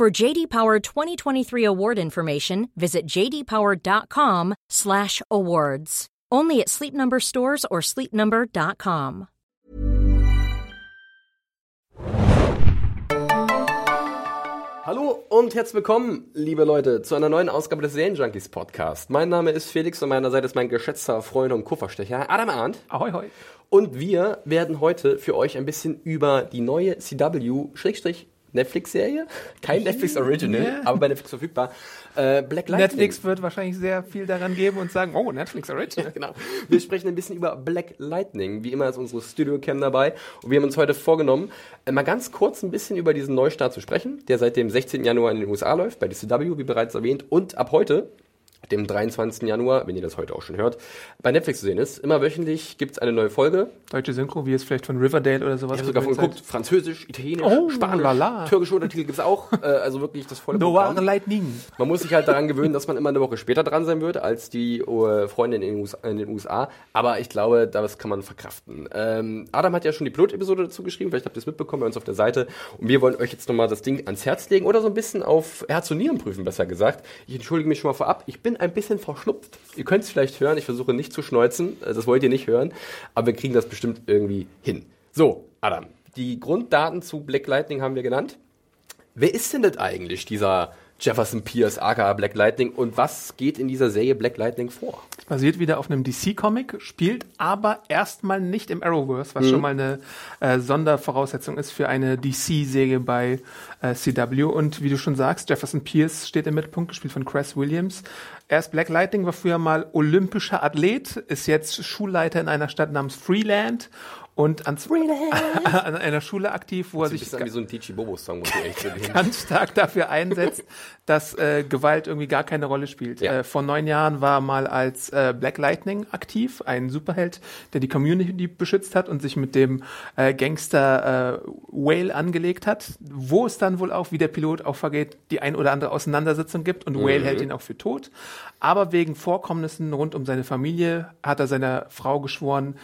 For JD Power 2023 award information, visit jdpower.com/awards. Only at Sleep Number stores or sleepnumber.com. Hallo und herzlich willkommen, liebe Leute, zu einer neuen Ausgabe des Serienjunkies Podcast. Mein Name ist Felix und meiner Seite ist mein geschätzter Freund und Kupferstecher Adam Arndt. Ahoi, hoi. Und wir werden heute für euch ein bisschen über die neue CW Netflix-Serie, kein Netflix Original, Ja. aber bei Netflix verfügbar, äh, Black Lightning. Netflix wird wahrscheinlich sehr viel daran geben und sagen, oh, Netflix Original. Genau. Wir sprechen ein bisschen über Black Lightning. Wie immer ist unsere Studio-Cam dabei. Und wir haben uns heute vorgenommen, äh, mal ganz kurz ein bisschen über diesen Neustart zu sprechen, der seit dem 16. Januar in den USA läuft, bei DCW, wie bereits erwähnt, und ab heute, dem 23. Januar, wenn ihr das heute auch schon hört, bei Netflix zu sehen ist. Immer wöchentlich gibt es eine neue Folge. Deutsche Synchro, wie es vielleicht von Riverdale oder sowas Ich habe sogar von geguckt, Französisch, Italienisch, Oh, Spanisch, lala. türkische Untertitel gibt es auch. Äh, also wirklich das volle seid. Programm. Lightning. Man muss sich halt daran gewöhnen, dass man immer eine Woche später dran sein wird als die äh, Freunde in den, USA, in den USA. Aber ich glaube, das kann man verkraften. Ähm, Adam hat ja schon die Pilot-Episode dazu geschrieben. Vielleicht habt ihr es mitbekommen bei uns auf der Seite. Und wir wollen euch jetzt nochmal das Ding ans Herz legen oder so ein bisschen auf Herz und Nieren prüfen, besser gesagt. Ich entschuldige mich schon mal vorab. Ich bin ein bisschen verschnupft. Ihr könnt es vielleicht hören. Ich versuche nicht zu schneuzen. Äh, Das wollt ihr nicht hören. Aber wir kriegen das bestimmt irgendwie hin. So, Adam. Die Grunddaten zu Black Lightning haben wir genannt. Wer ist denn das eigentlich, dieser Jefferson Pierce, aka Black Lightning, und was geht in dieser Serie Black Lightning vor? Basiert wieder auf einem DC-Comic, spielt aber erstmal nicht im Arrowverse, Mhm. was schon mal eine äh, Sondervoraussetzung ist für eine DC-Serie bei äh, CW. Und wie du schon sagst, Jefferson Pierce steht im Mittelpunkt, gespielt von Cress Williams. Erst Black Lightning war früher mal olympischer Athlet, ist jetzt Schulleiter in einer Stadt namens Freeland und an, an einer Schule aktiv, wo er Sieht ein sich wie so ein Tichi echt zugeben. ganz stark dafür einsetzt, dass äh, Gewalt irgendwie gar keine Rolle spielt. Ja. Äh, vor neun Jahren war er mal als äh, Black Lightning aktiv, ein Superheld, der die Community beschützt hat und sich mit dem äh, Gangster äh, Whale angelegt hat, wo es dann wohl auch, wie der Pilot auch vergeht, die ein oder andere Auseinandersetzung gibt und Whale hält ihn auch für tot. Aber wegen Vorkommnissen rund um seine Familie hat er seiner Frau geschworen,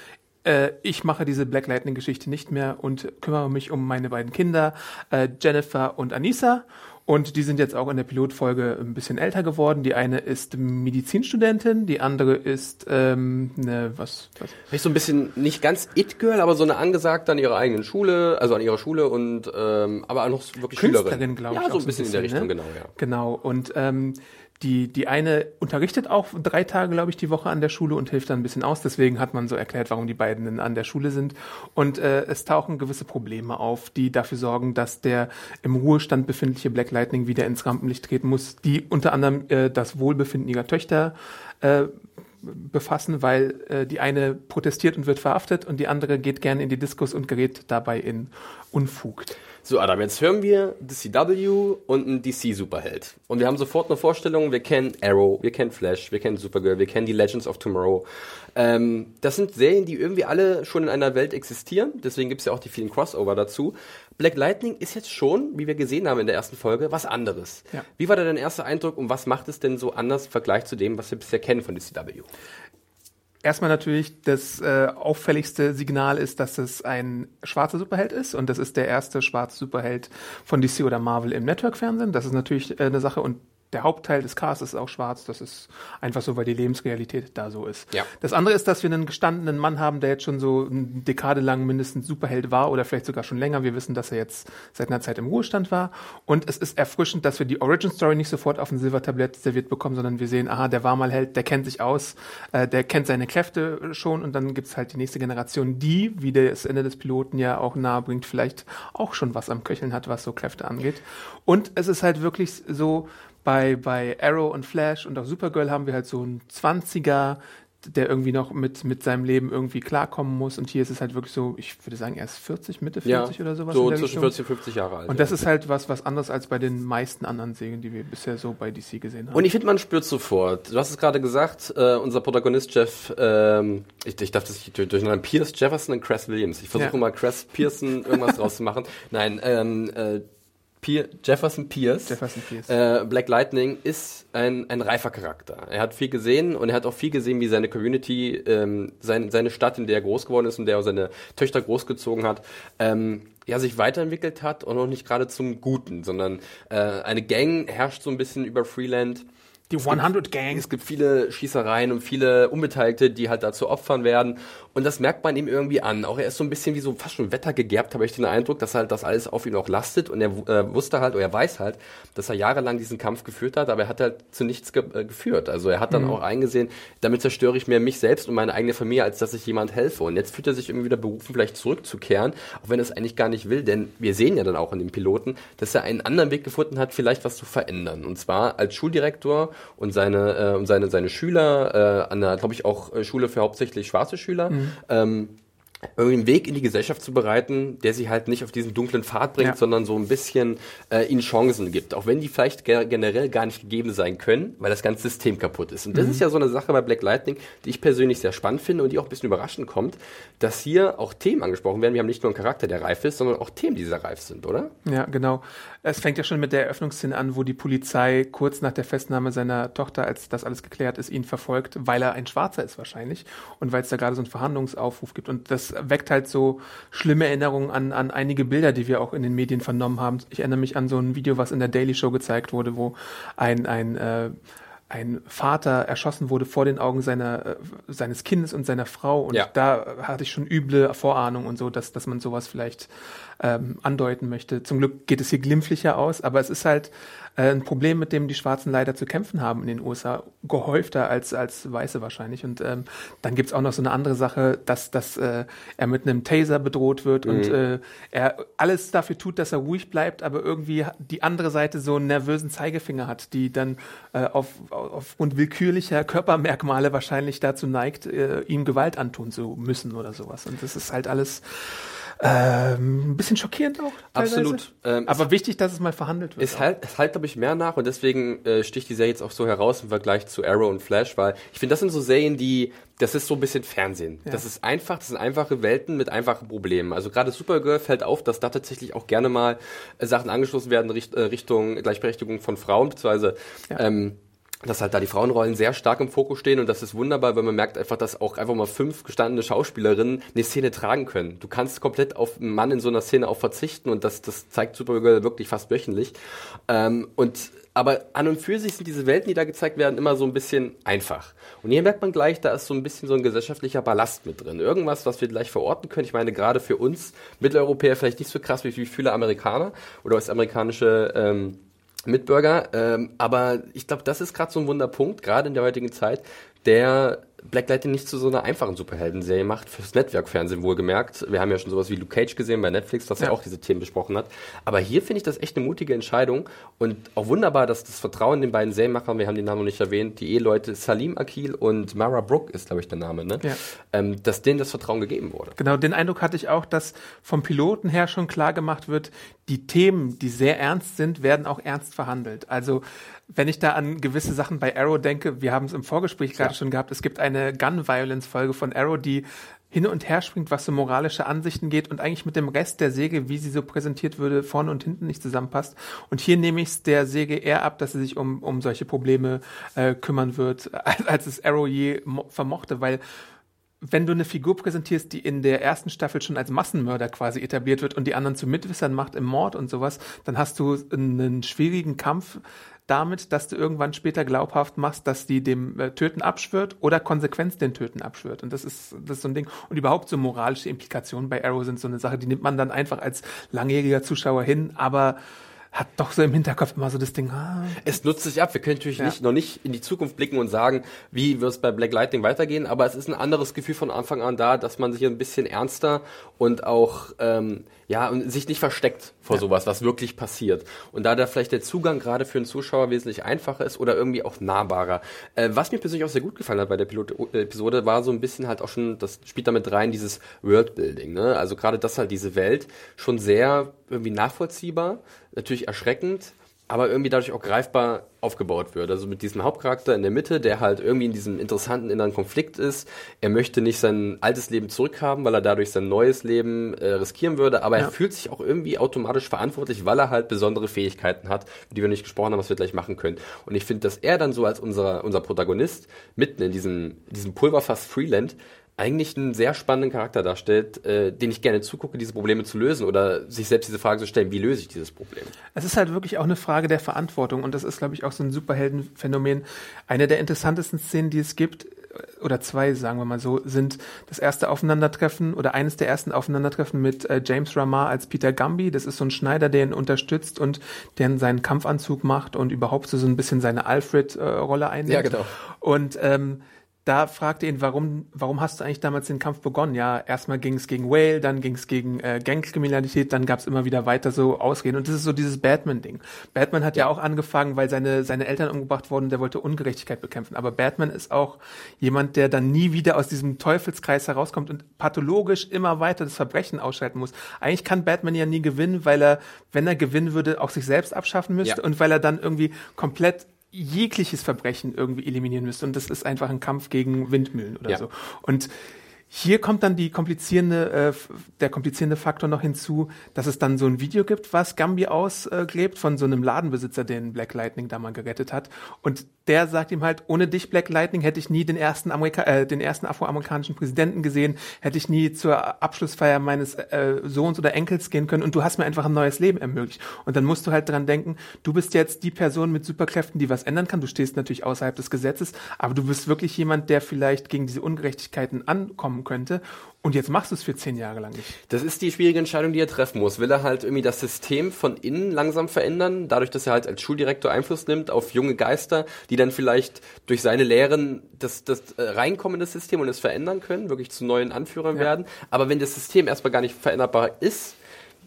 äh, ich mache diese Black Lightning-Geschichte nicht mehr und kümmere mich um meine beiden Kinder, äh, Jennifer und Anissa. Und die sind jetzt auch in der Pilotfolge ein bisschen älter geworden. Die eine ist Medizinstudentin, die andere ist ähm, eine, was, was Vielleicht so ein bisschen, nicht ganz It-Girl, aber so eine angesagte an ihrer eigenen Schule, also an ihrer Schule und, ähm, aber auch noch wirklich Künstlerin, Schülerin. glaube ich. Ja, so ein bisschen in der Richtung, ne? genau, ja. Genau. Und ähm, die, die eine unterrichtet auch drei Tage, glaube ich, die Woche an der Schule und hilft dann ein bisschen aus. Deswegen hat man so erklärt, warum die beiden an der Schule sind. Und äh, es tauchen gewisse Probleme auf, die dafür sorgen, dass der im Ruhestand befindliche Black Lightning wieder ins Rampenlicht treten muss, die unter anderem äh, das Wohlbefinden ihrer Töchter äh, befassen, weil äh, die eine protestiert und wird verhaftet und die andere geht gerne in die Diskus und gerät dabei in Unfug. So, Adam, jetzt hören wir DCW und einen DC-Superheld. Und wir haben sofort eine Vorstellung, wir kennen Arrow, wir kennen Flash, wir kennen Supergirl, wir kennen die Legends of Tomorrow. Ähm, das sind Serien, die irgendwie alle schon in einer Welt existieren, deswegen gibt es ja auch die vielen Crossover dazu. Black Lightning ist jetzt schon, wie wir gesehen haben in der ersten Folge, was anderes. Ja. Wie war da dein erster Eindruck und was macht es denn so anders im Vergleich zu dem, was wir bisher kennen von DCW? Erstmal natürlich das äh, auffälligste Signal ist, dass es ein schwarzer Superheld ist und das ist der erste schwarze Superheld von DC oder Marvel im Network-Fernsehen. Das ist natürlich äh, eine Sache und der Hauptteil des Casts ist auch schwarz. Das ist einfach so, weil die Lebensrealität da so ist. Ja. Das andere ist, dass wir einen gestandenen Mann haben, der jetzt schon so eine Dekade lang mindestens Superheld war oder vielleicht sogar schon länger. Wir wissen, dass er jetzt seit einer Zeit im Ruhestand war. Und es ist erfrischend, dass wir die Origin Story nicht sofort auf ein Silbertablett serviert bekommen, sondern wir sehen, aha, der war mal Held, der kennt sich aus, äh, der kennt seine Kräfte schon und dann gibt's halt die nächste Generation, die, wie das Ende des Piloten ja auch nahe bringt, vielleicht auch schon was am Köcheln hat, was so Kräfte angeht. Und es ist halt wirklich so, bei, bei Arrow und Flash und auch Supergirl haben wir halt so ein 20er der irgendwie noch mit, mit seinem Leben irgendwie klarkommen muss. Und hier ist es halt wirklich so, ich würde sagen, er ist 40, Mitte 40 ja, oder sowas. So zwischen 40 und 50 Jahre alt. Und das ja. ist halt was, was anderes als bei den meisten anderen Serien, die wir bisher so bei DC gesehen haben. Und ich finde, man spürt sofort. Du hast es gerade gesagt, äh, unser Protagonist Jeff, ähm, ich, ich darf das nicht durch, durch einen Pierce Jefferson und Cress Williams. Ich versuche ja. mal Cress Pearson irgendwas draus zu machen. Nein, ähm, äh, Pier Jefferson Pierce, Jefferson Pierce. Äh, Black Lightning ist ein, ein reifer Charakter. Er hat viel gesehen und er hat auch viel gesehen, wie seine Community, ähm, sein, seine Stadt, in der er groß geworden ist und der er seine Töchter großgezogen hat, ähm, ja, sich weiterentwickelt hat und auch nicht gerade zum Guten, sondern äh, eine Gang herrscht so ein bisschen über Freeland die 100 Gang. Es gibt viele Schießereien und viele Unbeteiligte, die halt dazu Opfern werden. Und das merkt man ihm irgendwie an. Auch er ist so ein bisschen wie so fast schon wettergegerbt, habe ich den Eindruck, dass halt das alles auf ihn auch lastet. Und er äh, wusste halt, oder er weiß halt, dass er jahrelang diesen Kampf geführt hat, aber er hat halt zu nichts ge äh, geführt. Also er hat dann mhm. auch eingesehen, damit zerstöre ich mehr mich selbst und meine eigene Familie, als dass ich jemand helfe. Und jetzt fühlt er sich irgendwie wieder berufen, vielleicht zurückzukehren, auch wenn er es eigentlich gar nicht will. Denn wir sehen ja dann auch in dem Piloten, dass er einen anderen Weg gefunden hat, vielleicht was zu verändern. Und zwar als Schuldirektor und seine, äh, und seine, seine Schüler äh, an der, glaube ich, auch äh, Schule für hauptsächlich schwarze Schüler. Mhm. Ähm, einen Weg in die Gesellschaft zu bereiten, der sie halt nicht auf diesen dunklen Pfad bringt, ja. sondern so ein bisschen äh, ihnen Chancen gibt. Auch wenn die vielleicht generell gar nicht gegeben sein können, weil das ganze System kaputt ist. Und das mhm. ist ja so eine Sache bei Black Lightning, die ich persönlich sehr spannend finde und die auch ein bisschen überraschend kommt, dass hier auch Themen angesprochen werden. Wir haben nicht nur einen Charakter, der reif ist, sondern auch Themen, die sehr reif sind, oder? Ja, genau. Es fängt ja schon mit der Eröffnungsszene an, wo die Polizei kurz nach der Festnahme seiner Tochter, als das alles geklärt ist, ihn verfolgt, weil er ein Schwarzer ist wahrscheinlich und weil es da gerade so einen Verhandlungsaufruf gibt. Und das weckt halt so schlimme Erinnerungen an, an einige Bilder, die wir auch in den Medien vernommen haben. Ich erinnere mich an so ein Video, was in der Daily Show gezeigt wurde, wo ein, ein äh, ein Vater erschossen wurde vor den Augen seiner, äh, seines Kindes und seiner Frau. Und ja. da hatte ich schon üble Vorahnung und so, dass, dass man sowas vielleicht ähm, andeuten möchte. Zum Glück geht es hier glimpflicher aus, aber es ist halt äh, ein Problem, mit dem die Schwarzen leider zu kämpfen haben in den USA, gehäufter als, als Weiße wahrscheinlich. Und ähm, dann gibt's auch noch so eine andere Sache, dass, dass äh, er mit einem Taser bedroht wird mhm. und äh, er alles dafür tut, dass er ruhig bleibt, aber irgendwie die andere Seite so einen nervösen Zeigefinger hat, die dann äh, auf, aufgrund willkürlicher Körpermerkmale wahrscheinlich dazu neigt, äh, ihm Gewalt antun zu müssen oder sowas. Und das ist halt alles ähm, ein bisschen schockierend auch. Teilweise. Absolut. Ähm, Aber wichtig, dass es mal verhandelt wird. Es halt, es halt glaube ich, mehr nach und deswegen äh, sticht die Serie jetzt auch so heraus im Vergleich zu Arrow und Flash, weil ich finde, das sind so Serien, die, das ist so ein bisschen Fernsehen. Ja. Das ist einfach, das sind einfache Welten mit einfachen Problemen. Also gerade Supergirl fällt auf, dass da tatsächlich auch gerne mal äh, Sachen angeschlossen werden Richt, äh, Richtung Gleichberechtigung von Frauen, beziehungsweise ja. ähm, dass halt da die Frauenrollen sehr stark im Fokus stehen und das ist wunderbar, weil man merkt einfach, dass auch einfach mal fünf gestandene Schauspielerinnen eine Szene tragen können. Du kannst komplett auf einen Mann in so einer Szene auch verzichten und das, das zeigt Supergirl wirklich fast wöchentlich. Ähm, und aber an und für sich sind diese Welten, die da gezeigt werden, immer so ein bisschen einfach. Und hier merkt man gleich, da ist so ein bisschen so ein gesellschaftlicher Ballast mit drin. Irgendwas, was wir gleich verorten können. Ich meine, gerade für uns Mitteleuropäer vielleicht nicht so krass wie viele Amerikaner oder was amerikanische ähm, Mitbürger. Ähm, aber ich glaube, das ist gerade so ein Wunderpunkt, gerade in der heutigen Zeit, der Black Lightning nicht zu so einer einfachen Superhelden-Serie macht, fürs Netzwerkfernsehen wohlgemerkt. Wir haben ja schon sowas wie Luke Cage gesehen bei Netflix, das ja, ja auch diese Themen besprochen hat. Aber hier finde ich das echt eine mutige Entscheidung und auch wunderbar, dass das Vertrauen den beiden Serienmachern, wir haben den Namen noch nicht erwähnt, die Eheleute Salim Akil und Mara Brooke ist, glaube ich, der Name, ne? Ja. Ähm, dass denen das Vertrauen gegeben wurde. Genau, den Eindruck hatte ich auch, dass vom Piloten her schon klar gemacht wird, die Themen, die sehr ernst sind, werden auch ernst verhandelt. Also wenn ich da an gewisse Sachen bei Arrow denke, wir haben es im Vorgespräch gerade schon gehabt, es gibt eine Gun-Violence-Folge von Arrow, die hin und her springt, was so moralische Ansichten geht und eigentlich mit dem Rest der Säge, wie sie so präsentiert würde, vorne und hinten nicht zusammenpasst. Und hier nehme ich es der Säge eher ab, dass sie sich um, um solche Probleme äh, kümmern wird, als, als es Arrow je vermochte, weil wenn du eine Figur präsentierst, die in der ersten Staffel schon als Massenmörder quasi etabliert wird und die anderen zu Mitwissern macht im Mord und sowas, dann hast du einen schwierigen Kampf damit, dass du irgendwann später glaubhaft machst, dass die dem äh, Töten abschwört oder Konsequenz den Töten abschwört. Und das ist, das ist so ein Ding. Und überhaupt so moralische Implikationen bei Arrow sind so eine Sache, die nimmt man dann einfach als langjähriger Zuschauer hin, aber hat doch so im Hinterkopf immer so das Ding. Ah. Es nutzt sich ab. Wir können natürlich ja. nicht, noch nicht in die Zukunft blicken und sagen, wie wird es bei Black Lightning weitergehen, aber es ist ein anderes Gefühl von Anfang an da, dass man sich ein bisschen ernster und auch ähm, ja und sich nicht versteckt vor ja. sowas, was wirklich passiert. Und da da vielleicht der Zugang gerade für einen Zuschauer wesentlich einfacher ist oder irgendwie auch nahbarer. Äh, was mir persönlich auch sehr gut gefallen hat bei der Pilot-Episode, war so ein bisschen halt auch schon, das spielt damit rein, dieses Worldbuilding. Ne? Also gerade das halt diese Welt schon sehr irgendwie nachvollziehbar natürlich erschreckend, aber irgendwie dadurch auch greifbar aufgebaut wird. Also mit diesem Hauptcharakter in der Mitte, der halt irgendwie in diesem interessanten inneren Konflikt ist. Er möchte nicht sein altes Leben zurückhaben, weil er dadurch sein neues Leben äh, riskieren würde, aber ja. er fühlt sich auch irgendwie automatisch verantwortlich, weil er halt besondere Fähigkeiten hat, die wir nicht gesprochen haben, was wir gleich machen können. Und ich finde, dass er dann so als unser, unser Protagonist mitten in diesem, diesem Pulverfass Freeland eigentlich einen sehr spannenden Charakter darstellt, äh, den ich gerne zugucke, diese Probleme zu lösen oder sich selbst diese Frage zu stellen, wie löse ich dieses Problem? Es ist halt wirklich auch eine Frage der Verantwortung und das ist, glaube ich, auch so ein Superheldenphänomen. Eine der interessantesten Szenen, die es gibt, oder zwei, sagen wir mal so, sind das erste Aufeinandertreffen oder eines der ersten Aufeinandertreffen mit äh, James Ramar als Peter Gumby. Das ist so ein Schneider, der ihn unterstützt und der seinen Kampfanzug macht und überhaupt so, so ein bisschen seine Alfred-Rolle äh, einnimmt. Ja, genau. Und ähm, da fragte ihn, warum, warum hast du eigentlich damals den Kampf begonnen? Ja, erstmal ging es gegen Whale, dann ging es gegen äh, Gangkriminalität, dann gab es immer wieder weiter so Ausreden. Und das ist so dieses Batman-Ding. Batman hat ja. ja auch angefangen, weil seine, seine Eltern umgebracht wurden, der wollte Ungerechtigkeit bekämpfen. Aber Batman ist auch jemand, der dann nie wieder aus diesem Teufelskreis herauskommt und pathologisch immer weiter das Verbrechen ausschalten muss. Eigentlich kann Batman ja nie gewinnen, weil er, wenn er gewinnen würde, auch sich selbst abschaffen müsste ja. und weil er dann irgendwie komplett jegliches Verbrechen irgendwie eliminieren müsste. Und das ist einfach ein Kampf gegen Windmühlen oder ja. so. Und hier kommt dann die komplizierende, äh, der komplizierende Faktor noch hinzu, dass es dann so ein Video gibt, was Gambi ausgräbt von so einem Ladenbesitzer, den Black Lightning da mal gerettet hat. Und der sagt ihm halt, ohne dich, Black Lightning, hätte ich nie den ersten, Amerika äh, den ersten afroamerikanischen Präsidenten gesehen, hätte ich nie zur Abschlussfeier meines äh, Sohns oder Enkels gehen können und du hast mir einfach ein neues Leben ermöglicht. Und dann musst du halt dran denken, du bist jetzt die Person mit Superkräften, die was ändern kann. Du stehst natürlich außerhalb des Gesetzes, aber du bist wirklich jemand, der vielleicht gegen diese Ungerechtigkeiten ankommen kommen könnte. Und jetzt machst du es für zehn Jahre lang nicht. Das ist die schwierige Entscheidung, die er treffen muss. Will er halt irgendwie das System von innen langsam verändern, dadurch, dass er halt als Schuldirektor Einfluss nimmt auf junge Geister, die dann vielleicht durch seine Lehren das, das äh, reinkommen in das System und es verändern können, wirklich zu neuen Anführern ja. werden. Aber wenn das System erstmal gar nicht veränderbar ist,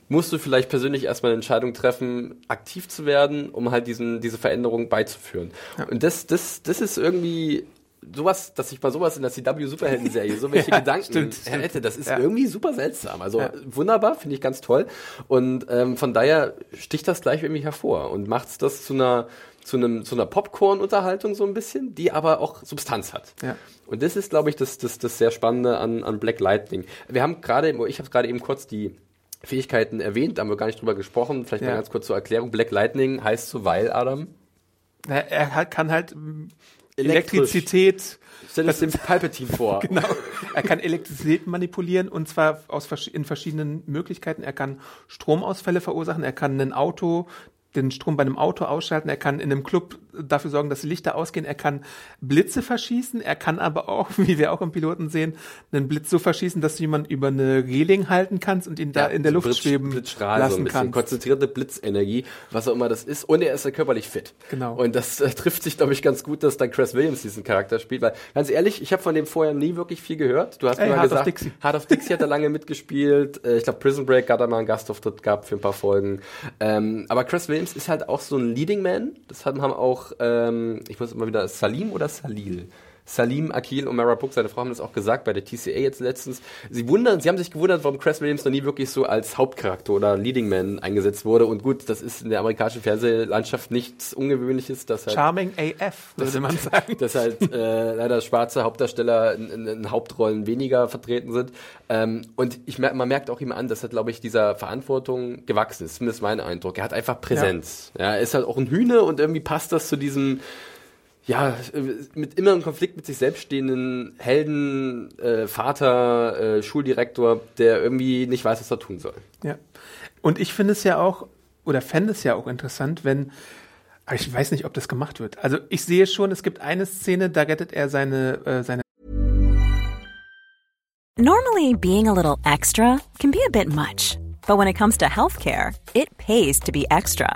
musst du vielleicht persönlich erstmal eine Entscheidung treffen, aktiv zu werden, um halt diesen, diese Veränderung beizuführen. Ja. Und das, das, das ist irgendwie sowas, dass ich mal sowas in der CW Superhelden-Serie, so welche ja, Gedanken stimmt, hätte, das ist ja. irgendwie super seltsam. Also ja. wunderbar, finde ich ganz toll. Und ähm, von daher sticht das gleich irgendwie hervor und macht das zu einer zu einem zu einer Popcorn-Unterhaltung so ein bisschen, die aber auch Substanz hat. Ja. Und das ist, glaube ich, das, das, das sehr Spannende an, an Black Lightning. Wir haben gerade, ich habe gerade eben kurz die Fähigkeiten erwähnt, da haben wir gar nicht drüber gesprochen. Vielleicht ja. mal ganz kurz zur Erklärung. Black Lightning heißt so, weil, Adam? Er kann halt Elektrizität. Stell dir das dem Palpatine vor. genau. Er kann Elektrizität manipulieren und zwar aus, in verschiedenen Möglichkeiten. Er kann Stromausfälle verursachen. Er kann ein Auto den Strom bei einem Auto ausschalten, er kann in einem Club dafür sorgen, dass die Lichter ausgehen, er kann Blitze verschießen, er kann aber auch, wie wir auch im Piloten sehen, einen Blitz so verschießen, dass du jemanden über eine Reling halten kannst und ihn da in der Luft Blitz, schweben Blitzstrahl, lassen so ein bisschen kannst. konzentrierte Blitzenergie, was auch immer das ist, und er ist ja körperlich fit. Genau. Und das äh, trifft sich, glaube ich, ganz gut, dass dann Chris Williams diesen Charakter spielt, weil, ganz ehrlich, ich habe von dem vorher nie wirklich viel gehört. Du hast Ey, mir mal Heart gesagt, of Dixie. Heart of Dixie hat er lange mitgespielt, äh, ich glaube Prison Break hat er mal einen Gastauftritt gehabt für ein paar Folgen, ähm, aber Chris Williams ist halt auch so ein Leading Man. Das haben auch, ähm, ich muss immer wieder, Salim oder Salil? Salim, Akil und Mara Book, seine Frau, haben das auch gesagt bei der TCA jetzt letztens. Sie wundern, sie haben sich gewundert, warum Chris Williams noch nie wirklich so als Hauptcharakter oder Leading Man eingesetzt wurde. Und gut, das ist in der amerikanischen Fernsehlandschaft nichts Ungewöhnliches. Dass halt, Charming AF, würde man sagen. Dass halt äh, leider schwarze Hauptdarsteller in, in, in, Hauptrollen weniger vertreten sind. Ähm, und ich man merkt auch ihm an, dass er, glaube ich, dieser Verantwortung gewachsen ist. Zumindest mein Eindruck. Er hat einfach Präsenz. Ja. ja, er ist halt auch ein Hühne und irgendwie passt das zu diesem ja, mit immer im Konflikt mit sich selbst stehenden Helden, äh, Vater, äh, Schuldirektor, der irgendwie nicht weiß, was er tun soll. Ja. Und ich finde es ja auch, oder fände es ja auch interessant, wenn, aber ich weiß nicht, ob das gemacht wird. Also ich sehe schon, es gibt eine Szene, da rettet er seine, äh, seine Normally being a little extra can be a bit much. But when it comes to healthcare, it pays to be extra.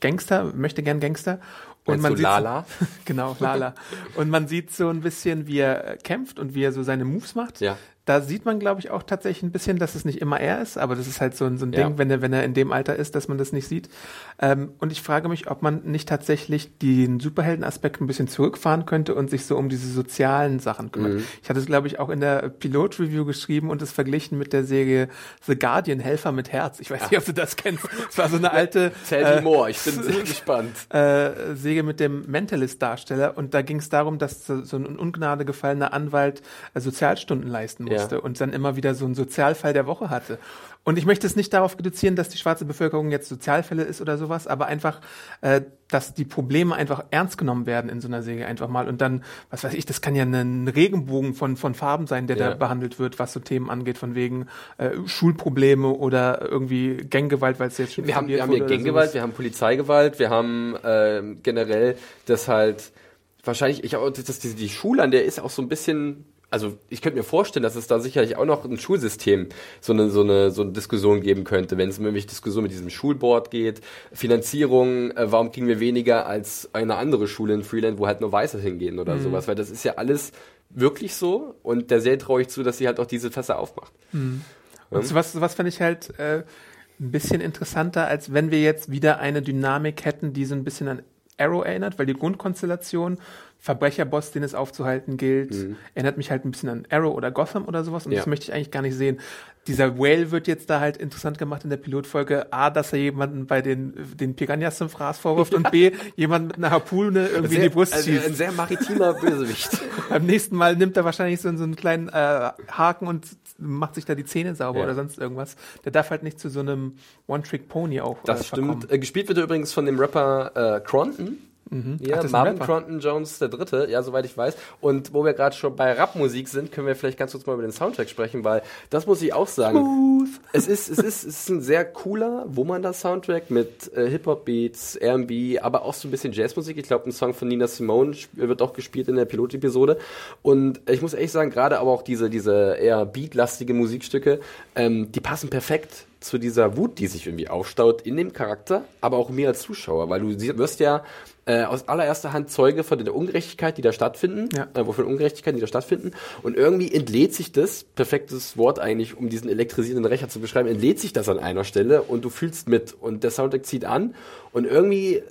Gangster, möchte gern Gangster. Und man sieht Lala? genau, Lala. Und man sieht so ein bisschen, wie er kämpft und wie er so seine Moves macht. Ja da sieht man, glaube ich, auch tatsächlich ein bisschen, dass es nicht immer er ist, aber das ist halt so ein, so ein ja. Ding, wenn er, wenn er in dem Alter ist, dass man das nicht sieht. Ähm, und ich frage mich, ob man nicht tatsächlich den Superheldenaspekt ein bisschen zurückfahren könnte und sich so um diese sozialen Sachen kümmert. Mhm. Ich hatte es, glaube ich, auch in der Pilot-Review geschrieben und es verglichen mit der Serie The Guardian, Helfer mit Herz. Ich weiß ja. nicht, ob du das kennst. Es war so eine alte Tell äh, more, ich bin sehr gespannt. Äh, Serie mit dem Mentalist-Darsteller und da ging es darum, dass so ein Ungnade gefallener Anwalt äh, Sozialstunden leisten muss musste ja. und dann immer wieder so einen Sozialfall der Woche hatte. Und ich möchte es nicht darauf reduzieren, dass die schwarze Bevölkerung jetzt Sozialfälle ist oder sowas, aber einfach, äh, dass die Probleme einfach ernst genommen werden in so einer Säge einfach mal. Und dann, was weiß ich, das kann ja ein Regenbogen von, von Farben sein, der ja. da behandelt wird, was so Themen angeht, von wegen äh, Schulprobleme oder irgendwie Ganggewalt, weil es jetzt schon Wir haben, wir haben hier Ganggewalt, wir haben Polizeigewalt, wir haben äh, generell das halt wahrscheinlich, ich auch, das, die, die Schule, an der ist auch so ein bisschen also ich könnte mir vorstellen, dass es da sicherlich auch noch ein Schulsystem so eine, so eine, so eine Diskussion geben könnte, wenn es um irgendwelche Diskussionen mit diesem Schulboard geht, Finanzierung, äh, warum kriegen wir weniger als eine andere Schule in Freeland, wo halt nur Weiße hingehen oder mhm. sowas, weil das ist ja alles wirklich so und der sehr traue ich zu, dass sie halt auch diese Fässer aufmacht. Mhm. Und so was, was fand ich halt äh, ein bisschen interessanter, als wenn wir jetzt wieder eine Dynamik hätten, die so ein bisschen an Arrow erinnert, weil die Grundkonstellation Verbrecherboss, den es aufzuhalten gilt. Mhm. Erinnert mich halt ein bisschen an Arrow oder Gotham oder sowas und ja. das möchte ich eigentlich gar nicht sehen. Dieser Whale wird jetzt da halt interessant gemacht in der Pilotfolge. A, dass er jemanden bei den, den Piranhas zum Fraß vorwirft ja. und B, jemanden mit einer Harpune irgendwie sehr, in die Brust also schießt. Ein sehr maritimer Bösewicht. Beim nächsten Mal nimmt er wahrscheinlich so, so einen kleinen äh, Haken und macht sich da die Zähne sauber ja. oder sonst irgendwas. Der darf halt nicht zu so einem One-Trick-Pony auch Das äh, stimmt. Äh, gespielt wird er übrigens von dem Rapper äh, Cronton. Mhm. Ja, Ach, Marvin Cronton Jones der Dritte, ja, soweit ich weiß. Und wo wir gerade schon bei Rapmusik sind, können wir vielleicht ganz kurz mal über den Soundtrack sprechen, weil das muss ich auch sagen. Smooth. Es ist, es ist, es ist ein sehr cooler, wo man das Soundtrack mit äh, Hip-Hop-Beats, R&B, aber auch so ein bisschen Jazzmusik. Ich glaube, ein Song von Nina Simone wird auch gespielt in der Pilotepisode. Und ich muss ehrlich sagen, gerade aber auch diese, diese eher beatlastige Musikstücke, ähm, die passen perfekt zu dieser Wut, die sich irgendwie aufstaut in dem Charakter, aber auch mir als Zuschauer, weil du wirst ja äh, aus allererster Hand Zeuge von der Ungerechtigkeit, die da stattfinden, ja. äh, wofür Ungerechtigkeiten, die da stattfinden. Und irgendwie entlädt sich das, perfektes Wort eigentlich, um diesen elektrisierenden Rächer zu beschreiben, entlädt sich das an einer Stelle und du fühlst mit und der Soundtrack zieht an und irgendwie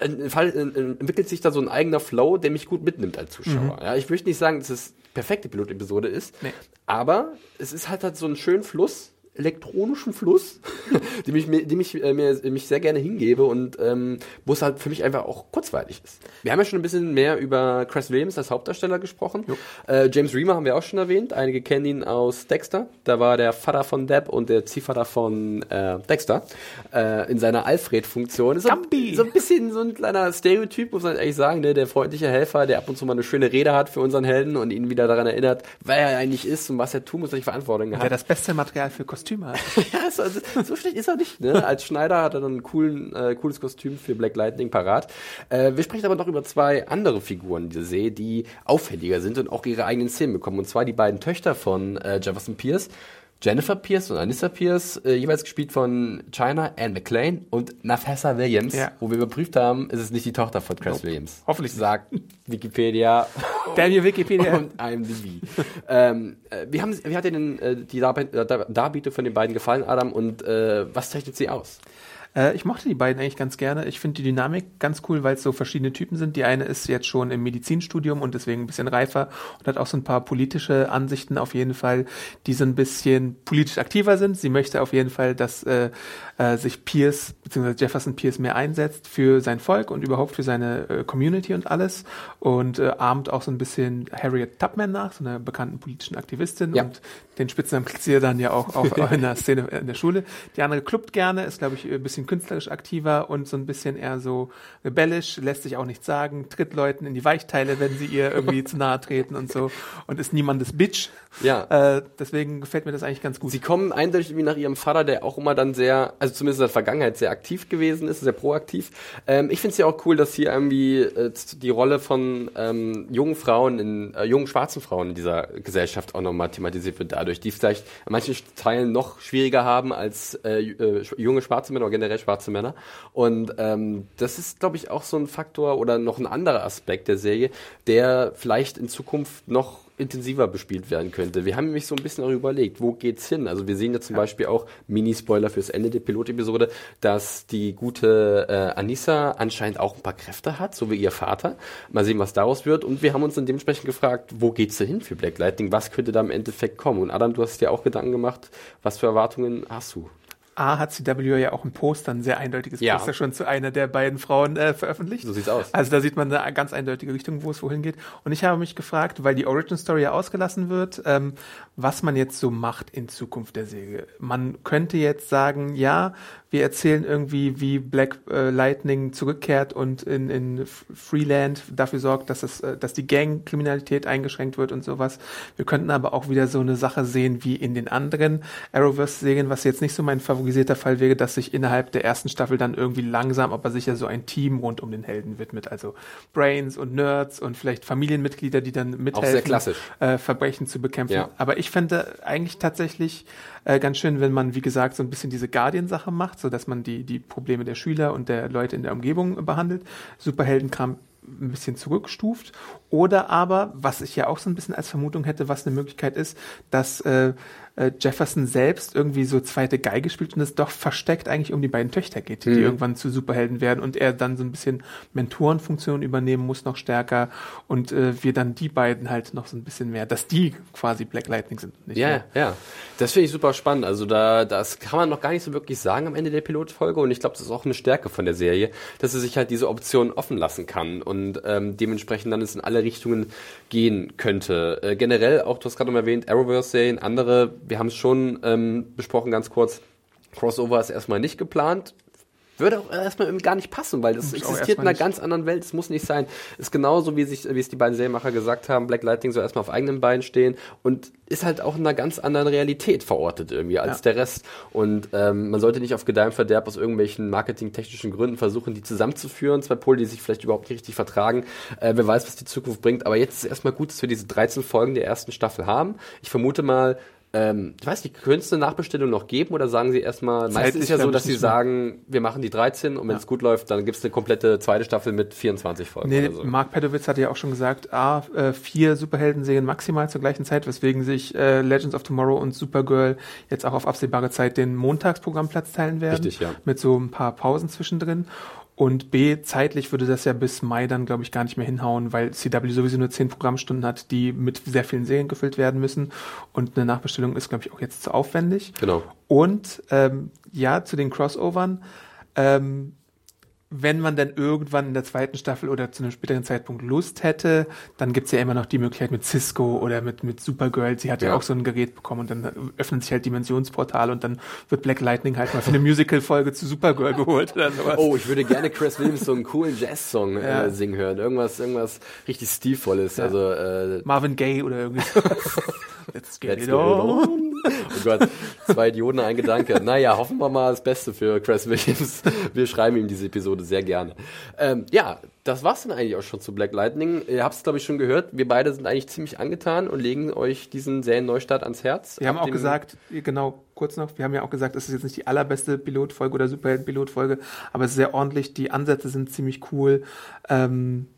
äh, entwickelt sich da so ein eigener Flow, der mich gut mitnimmt als Zuschauer. Mhm. Ja, ich möchte nicht sagen, dass es perfekte Pilotepisode ist, nee. aber es ist halt, halt so ein schöner Fluss, elektronischen Fluss, dem ich, mir, dem ich äh, mir, mich sehr gerne hingebe und ähm, wo es halt für mich einfach auch kurzweilig ist. Wir haben ja schon ein bisschen mehr über Chris Williams als Hauptdarsteller gesprochen. Äh, James Reamer haben wir auch schon erwähnt. Einige kennen ihn aus Dexter. Da war der Vater von Deb und der Ziehvater von äh, Dexter äh, in seiner Alfred-Funktion. So, so ein bisschen so ein kleiner Stereotyp, muss man ehrlich sagen. Ne? Der freundliche Helfer, der ab und zu mal eine schöne Rede hat für unseren Helden und ihn wieder daran erinnert, wer er eigentlich ist und was er tun muss, welche Verantwortung er hat. Der das beste Material für Kostüme Kostüm hat. ja, so, so, schlecht ist er nicht. Ne? Als Schneider hat er dann ein coolen, äh, cooles Kostüm für Black Lightning parat. Äh, wir sprechen aber noch über zwei andere Figuren die See, die auffälliger sind und auch ihre eigenen Szenen bekommen. Und zwar die beiden Töchter von äh, Jefferson Pierce. Jennifer Pierce und Anissa Pierce, äh, jeweils gespielt von China, Anne McLean und Nafessa Williams, ja. wo wir überprüft haben, ist es nicht die Tochter von Chris nope. Williams. Hoffentlich sagt Wikipedia. Damn you Wikipedia. Und IMDb. ähm, äh, wie, haben, wie hat dir denn äh, die Darb Darbiete von den beiden gefallen, Adam, und äh, was zeichnet sie aus? Äh, ich mochte die beiden eigentlich ganz gerne. Ich finde die Dynamik ganz cool, weil es so verschiedene Typen sind. Die eine ist jetzt schon im Medizinstudium und deswegen ein bisschen reifer und hat auch so ein paar politische Ansichten auf jeden Fall, die so ein bisschen politisch aktiver sind. Sie möchte auf jeden Fall, dass äh, äh, sich Pierce bzw. Jefferson Pierce mehr einsetzt für sein Volk und überhaupt für seine äh, Community und alles und äh, ahmt auch so ein bisschen Harriet Tubman nach, so einer bekannten politischen Aktivistin ja. und den Spitznamen kriegt sie dann ja auch, auch in der Szene in der Schule. Die andere klubbt gerne, ist glaube ich ein bisschen künstlerisch aktiver und so ein bisschen eher so rebellisch, lässt sich auch nichts sagen, tritt Leuten in die Weichteile, wenn sie ihr irgendwie zu nahe treten und so und ist niemandes Bitch. Ja. Äh, deswegen gefällt mir das eigentlich ganz gut. Sie kommen eindeutig irgendwie nach ihrem Vater, der auch immer dann sehr, also zumindest in der Vergangenheit sehr aktiv gewesen ist, sehr proaktiv. Ähm, ich finde es ja auch cool, dass hier irgendwie äh, die Rolle von ähm, jungen Frauen, in, äh, jungen schwarzen Frauen in dieser Gesellschaft auch nochmal thematisiert wird dadurch, die vielleicht an manchen Teilen noch schwieriger haben als äh, äh, junge schwarze Männer oder generell schwarze Männer. Und ähm, das ist, glaube ich, auch so ein Faktor oder noch ein anderer Aspekt der Serie, der vielleicht in Zukunft noch intensiver bespielt werden könnte. Wir haben nämlich so ein bisschen auch überlegt, wo geht's hin? Also wir sehen ja zum ja. Beispiel auch Mini-Spoiler fürs Ende der Pilotepisode, dass die gute äh, Anissa anscheinend auch ein paar Kräfte hat, so wie ihr Vater. Mal sehen, was daraus wird. Und wir haben uns dann dementsprechend gefragt, wo geht's denn hin für Black Lightning? Was könnte da im Endeffekt kommen? Und Adam, du hast dir auch Gedanken gemacht. Was für Erwartungen hast du? A hat CW ja auch ein Poster, ein sehr eindeutiges ja. Poster schon zu einer der beiden Frauen äh, veröffentlicht. So sieht's aus. Also da sieht man eine ganz eindeutige Richtung, wo es wohin geht. Und ich habe mich gefragt, weil die Origin Story ja ausgelassen wird, ähm, was man jetzt so macht in Zukunft der Serie. Man könnte jetzt sagen, ja, wir erzählen irgendwie, wie Black äh, Lightning zurückkehrt und in, in Freeland dafür sorgt, dass, es, äh, dass die Gang-Kriminalität eingeschränkt wird und sowas. Wir könnten aber auch wieder so eine Sache sehen wie in den anderen Arrowverse-Serien, was jetzt nicht so mein favorisierter Fall wäre, dass sich innerhalb der ersten Staffel dann irgendwie langsam, aber sicher so ein Team rund um den Helden widmet. Also Brains und Nerds und vielleicht Familienmitglieder, die dann mithelfen, äh, Verbrechen zu bekämpfen. Ja. Aber ich fände eigentlich tatsächlich äh, ganz schön, wenn man, wie gesagt, so ein bisschen diese Guardian-Sache macht, so dass man die, die Probleme der Schüler und der Leute in der Umgebung behandelt. Superheldenkram ein bisschen zurückstuft. Oder aber, was ich ja auch so ein bisschen als Vermutung hätte, was eine Möglichkeit ist, dass äh, äh, Jefferson selbst irgendwie so zweite Geige spielt und es doch versteckt eigentlich um die beiden Töchter geht, die mhm. irgendwann zu Superhelden werden und er dann so ein bisschen Mentorenfunktion übernehmen muss noch stärker und äh, wir dann die beiden halt noch so ein bisschen mehr, dass die quasi Black Lightning sind. ja, mehr. ja. Das finde ich super spannend. Also da, das kann man noch gar nicht so wirklich sagen am Ende der Pilotfolge und ich glaube, das ist auch eine Stärke von der Serie, dass sie sich halt diese Option offen lassen kann und ähm, dementsprechend dann es in alle Richtungen gehen könnte. Äh, generell auch, du hast gerade noch erwähnt, Arrowverse-Serien, andere wir haben es schon ähm, besprochen, ganz kurz. Crossover ist erstmal nicht geplant. Würde auch erstmal gar nicht passen, weil das existiert in einer nicht. ganz anderen Welt. Es muss nicht sein. Ist genauso, wie, sich, wie es die beiden Serienmacher gesagt haben. Black Lightning soll erstmal auf eigenen Beinen stehen und ist halt auch in einer ganz anderen Realität verortet irgendwie als ja. der Rest. Und ähm, man sollte nicht auf Gedeih und Verderb aus irgendwelchen marketingtechnischen Gründen versuchen, die zusammenzuführen. Zwei Pole, die sich vielleicht überhaupt nicht richtig vertragen. Äh, wer weiß, was die Zukunft bringt. Aber jetzt ist es erstmal gut, dass wir diese 13 Folgen der ersten Staffel haben. Ich vermute mal, ähm, ich weiß nicht, könnte es eine Nachbestellung noch geben oder sagen Sie erstmal, meistens ist ja so, dass Sie sagen, wir machen die 13 und wenn es gut läuft, dann gibt es eine komplette zweite Staffel mit 24 Folgen. Nee, so. Mark Pedowitz hatte ja auch schon gesagt, ah, vier Superhelden-Serien maximal zur gleichen Zeit, weswegen sich äh, Legends of Tomorrow und Supergirl jetzt auch auf absehbare Zeit den Montagsprogrammplatz teilen werden. Richtig, ja. Mit so ein paar Pausen zwischendrin. Und B, zeitlich würde das ja bis Mai dann, glaube ich, gar nicht mehr hinhauen, weil CW sowieso nur zehn Programmstunden hat, die mit sehr vielen Serien gefüllt werden müssen. Und eine Nachbestellung ist, glaube ich, auch jetzt zu aufwendig. Genau. Und ähm, ja, zu den Crossovern. Ähm, wenn man dann irgendwann in der zweiten Staffel oder zu einem späteren Zeitpunkt Lust hätte, dann gibt's ja immer noch die Möglichkeit mit Cisco oder mit, mit Supergirl. Sie hat ja. ja auch so ein Gerät bekommen und dann öffnen sich halt Dimensionsportale und dann wird Black Lightning halt mal für eine Musical-Folge zu Supergirl geholt oder sowas. Oh, ich würde gerne Chris Williams so einen coolen Jazz-Song äh, ja. äh, singen hören. Irgendwas, irgendwas richtig stilvolles. Ja. Also, äh, Marvin Gaye oder irgendwie sowas. Let's get, Let's it, get on. it on. Oh Gott, zwei Idioten, ein Gedanke. Naja, hoffen wir mal das Beste für Chris Williams. Wir schreiben ihm diese Episode sehr gerne. Ähm, ja, das war's dann eigentlich auch schon zu Black Lightning. Ihr habt es, glaube ich, schon gehört. Wir beide sind eigentlich ziemlich angetan und legen euch diesen Serienneustart ans Herz. Wir haben auch gesagt, genau, kurz noch, wir haben ja auch gesagt, es ist jetzt nicht die allerbeste Pilotfolge oder Superhelden-Pilotfolge, aber es ist sehr ordentlich. Die Ansätze sind ziemlich cool. Ähm,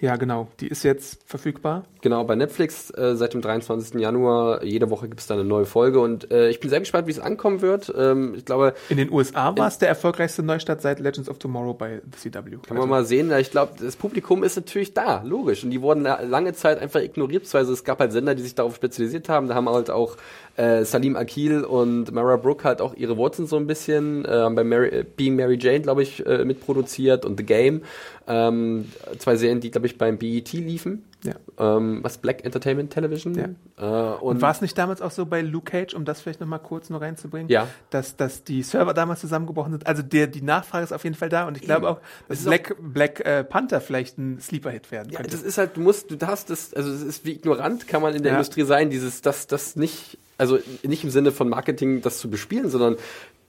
ja, genau. Die ist jetzt verfügbar. Genau, bei Netflix äh, seit dem 23. Januar. Jede Woche gibt es da eine neue Folge und äh, ich bin sehr gespannt, wie es ankommen wird. Ähm, ich glaube, in den USA war es der erfolgreichste Neustart seit Legends of Tomorrow bei The CW. Kann also. man mal sehen. Ich glaube, das Publikum ist natürlich da, logisch. Und die wurden lange Zeit einfach ignoriert. Also es gab halt Sender, die sich darauf spezialisiert haben. Da haben halt auch äh, Salim Akil und Mara Brooke halt auch ihre Wurzeln so ein bisschen äh, bei Mary, äh, Being Mary Jane, glaube ich, äh, mitproduziert und The Game. Ähm, zwei Serien, die, glaube ich, beim BET liefen. Ja. Ähm, was Black Entertainment Television. Ja. Äh, und, Und war es nicht damals auch so bei Luke Cage, um das vielleicht nochmal kurz nur reinzubringen, Ja. dass, dass die Server damals zusammengebrochen sind? Also der, die Nachfrage ist auf jeden Fall da und ich glaube auch, dass Black, Black äh, Panther vielleicht ein Sleeper-Hit werden Ja, könnte. das ist halt, du musst, du darfst das, also es ist wie ignorant kann man in der Ja. Industrie sein, dieses, das, das nicht, also nicht im Sinne von Marketing das zu bespielen, sondern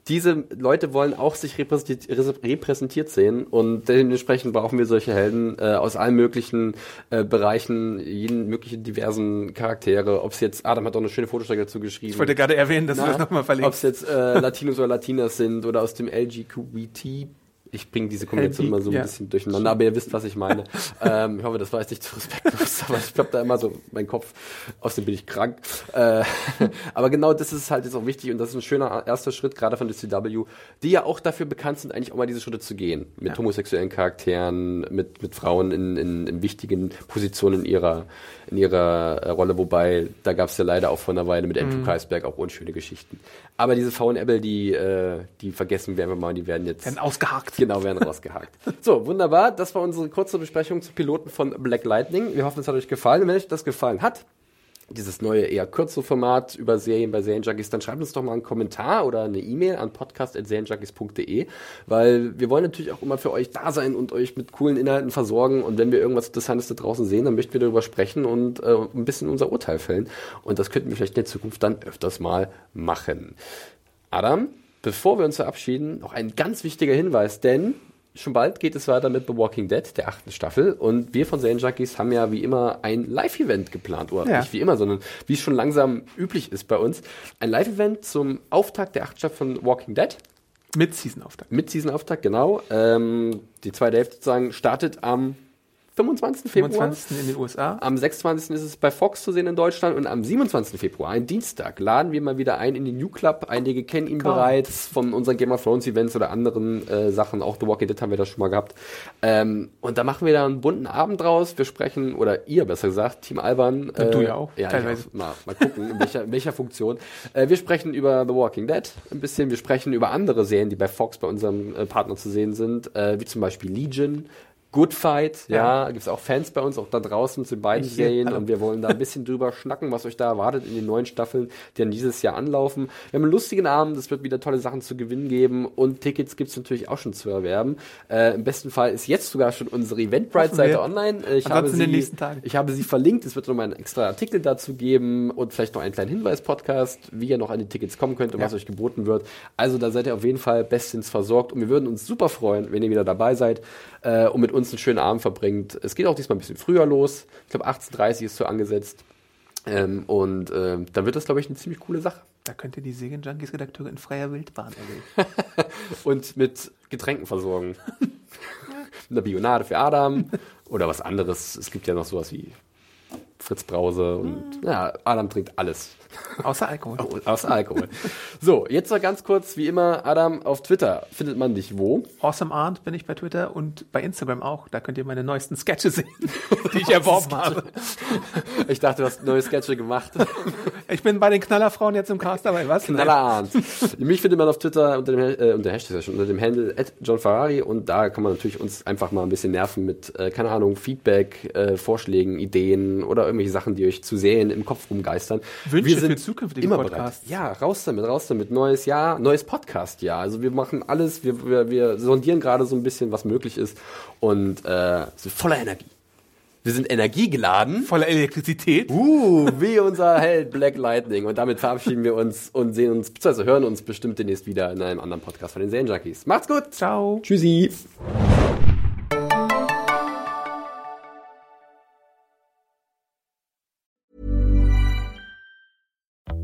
diese Leute wollen auch sich repräsentiert, sehen und dementsprechend brauchen wir solche Helden äh, aus allen möglichen äh, Bereichen, jeden möglichen diversen Charaktere. Ob es jetzt, Adam hat auch eine schöne Fotostrecke dazu geschrieben. ich wollte gerade erwähnen, dass du das nochmal Ob verlinkst. es jetzt äh, Latinos oder Latinas sind oder aus dem LGQBT. Ich bringe diese Kombination immer so ein ja. bisschen durcheinander, aber ihr wisst, was ich meine. ähm, ich hoffe, das war jetzt nicht zu respektlos, aber ich glaube da immer so mein Kopf, außerdem bin ich krank. Äh, aber genau das ist halt jetzt auch wichtig und das ist ein schöner erster Schritt, gerade von DCW, die ja auch dafür bekannt sind, eigentlich auch mal diese Schritte zu gehen. Mit Ja. homosexuellen Charakteren, mit, mit Frauen in, in, in wichtigen Positionen in ihrer, in ihrer äh, Rolle, wobei da gab es ja leider auch vor einer Weile mit Andrew Kreisberg auch unschöne Geschichten. Aber diese Frauen Ebel, die, äh, die vergessen wir mal, die werden jetzt Werden ausgehakt. Genau, werden rausgehakt. So, wunderbar. Das war unsere kurze Besprechung zu Piloten von Black Lightning. Wir hoffen, es hat euch gefallen. Und wenn euch das gefallen hat, dieses neue eher kürzere Format über Serien bei Serienjunkies, dann schreibt uns doch mal einen Kommentar oder eine E-Mail an podcast.serienjunkies.de, weil wir wollen natürlich auch immer für euch da sein und euch mit coolen Inhalten versorgen und wenn wir irgendwas Interessantes da draußen sehen, dann möchten wir darüber sprechen und äh, ein bisschen unser Urteil fällen und das könnten wir vielleicht in der Zukunft dann öfters mal machen. Adam, bevor wir uns verabschieden, noch ein ganz wichtiger Hinweis, denn schon bald geht es weiter mit The Walking Dead, der achten Staffel. Und wir von Serien Junkies haben ja wie immer ein Live-Event geplant. Oder Ja. nicht wie immer, sondern wie es schon langsam üblich ist bei uns. Ein Live-Event zum Auftakt der achten Staffel von Walking Dead. Mit Season-Auftakt. Mit Season-Auftakt, genau. Ähm, die zweite Hälfte sozusagen startet am 25. Februar. 25. in den USA. Am 26. ist es bei Fox zu sehen in Deutschland und am 27. Februar, ein Dienstag, laden wir mal wieder ein in den New Club. Einige kennen ihn Komm. bereits von unseren Game of Thrones Events oder anderen äh, Sachen. Auch The Walking Dead haben wir das schon mal gehabt. Ähm, und da machen wir da einen bunten Abend draus. Wir sprechen, oder ihr besser gesagt, Team Alban. Ja, du ja auch, Ja, teilweise. Auch. Mal, mal gucken, in welcher, in welcher Funktion. Äh, wir sprechen über The Walking Dead ein bisschen. Wir sprechen über andere Serien, die bei Fox, bei unserem äh, Partner zu sehen sind, äh, wie zum Beispiel Legion. Good Fight, ja, Ja. gibt es auch Fans bei uns, auch da draußen zu beiden Ich Serien und wir wollen da ein bisschen drüber schnacken, was euch da erwartet in den neuen Staffeln, die dann dieses Jahr anlaufen. Wir haben einen lustigen Abend, es wird wieder tolle Sachen zu gewinnen geben und Tickets gibt es natürlich auch schon zu erwerben. Äh, Im besten Fall ist jetzt sogar schon unsere Eventbrite-Seite online. Ich Ansonsten habe, in sie, den nächsten Tagen. ich habe sie verlinkt, es wird nochmal einen extra Artikel dazu geben und vielleicht noch einen kleinen Hinweis-Podcast, wie ihr noch an die Tickets kommen könnt und Ja. was euch geboten wird. Also da seid ihr auf jeden Fall bestens versorgt und wir würden uns super freuen, wenn ihr wieder dabei seid äh, und mit uns einen schönen Abend verbringt. Es geht auch diesmal ein bisschen früher los. Ich glaube 18.30 ist so angesetzt. Ähm, und äh, da wird das, glaube ich, eine ziemlich coole Sache. Da könnt ihr die Serien-Junkies-Redakteure in freier Wildbahn erleben. Und mit Getränken versorgen. Eine Bionade für Adam oder was anderes. Es gibt ja noch sowas wie Fritz Brause und ja, Adam trinkt alles. Außer Alkohol. Oh, Aus Alkohol. so, jetzt noch ganz kurz, wie immer, Adam, auf Twitter findet man dich wo? Awesome Arndt bin ich bei Twitter und bei Instagram auch. Da könnt ihr meine neuesten Sketche sehen, die ich erworben habe. Ich dachte, du hast neue Sketche gemacht. Ich bin bei den Knallerfrauen jetzt im Cast dabei, was? Knaller Arndt. Mich findet man auf Twitter unter dem, äh, unter Hashtag, unter dem Handle at John Ferrari und da kann man natürlich uns einfach mal ein bisschen nerven mit, äh, keine Ahnung, Feedback, äh, Vorschlägen, Ideen oder irgendwelche Sachen, die euch zu Serien im Kopf rumgeistern. Wünsche für zukünftige immer Podcasts. Bereit. Ja, raus damit, raus damit. Neues Jahr, neues Podcast-Jahr. Also wir machen alles, wir, wir, wir sondieren gerade so ein bisschen, was möglich ist und äh, sind voller Energie. Wir sind energiegeladen. Voller Elektrizität. Uh, wie unser Held Black Lightning. Und damit verabschieden wir uns und sehen uns, beziehungsweise hören uns bestimmt demnächst wieder in einem anderen Podcast von den Serienjunkies. Macht's gut! Ciao. Tschüssi!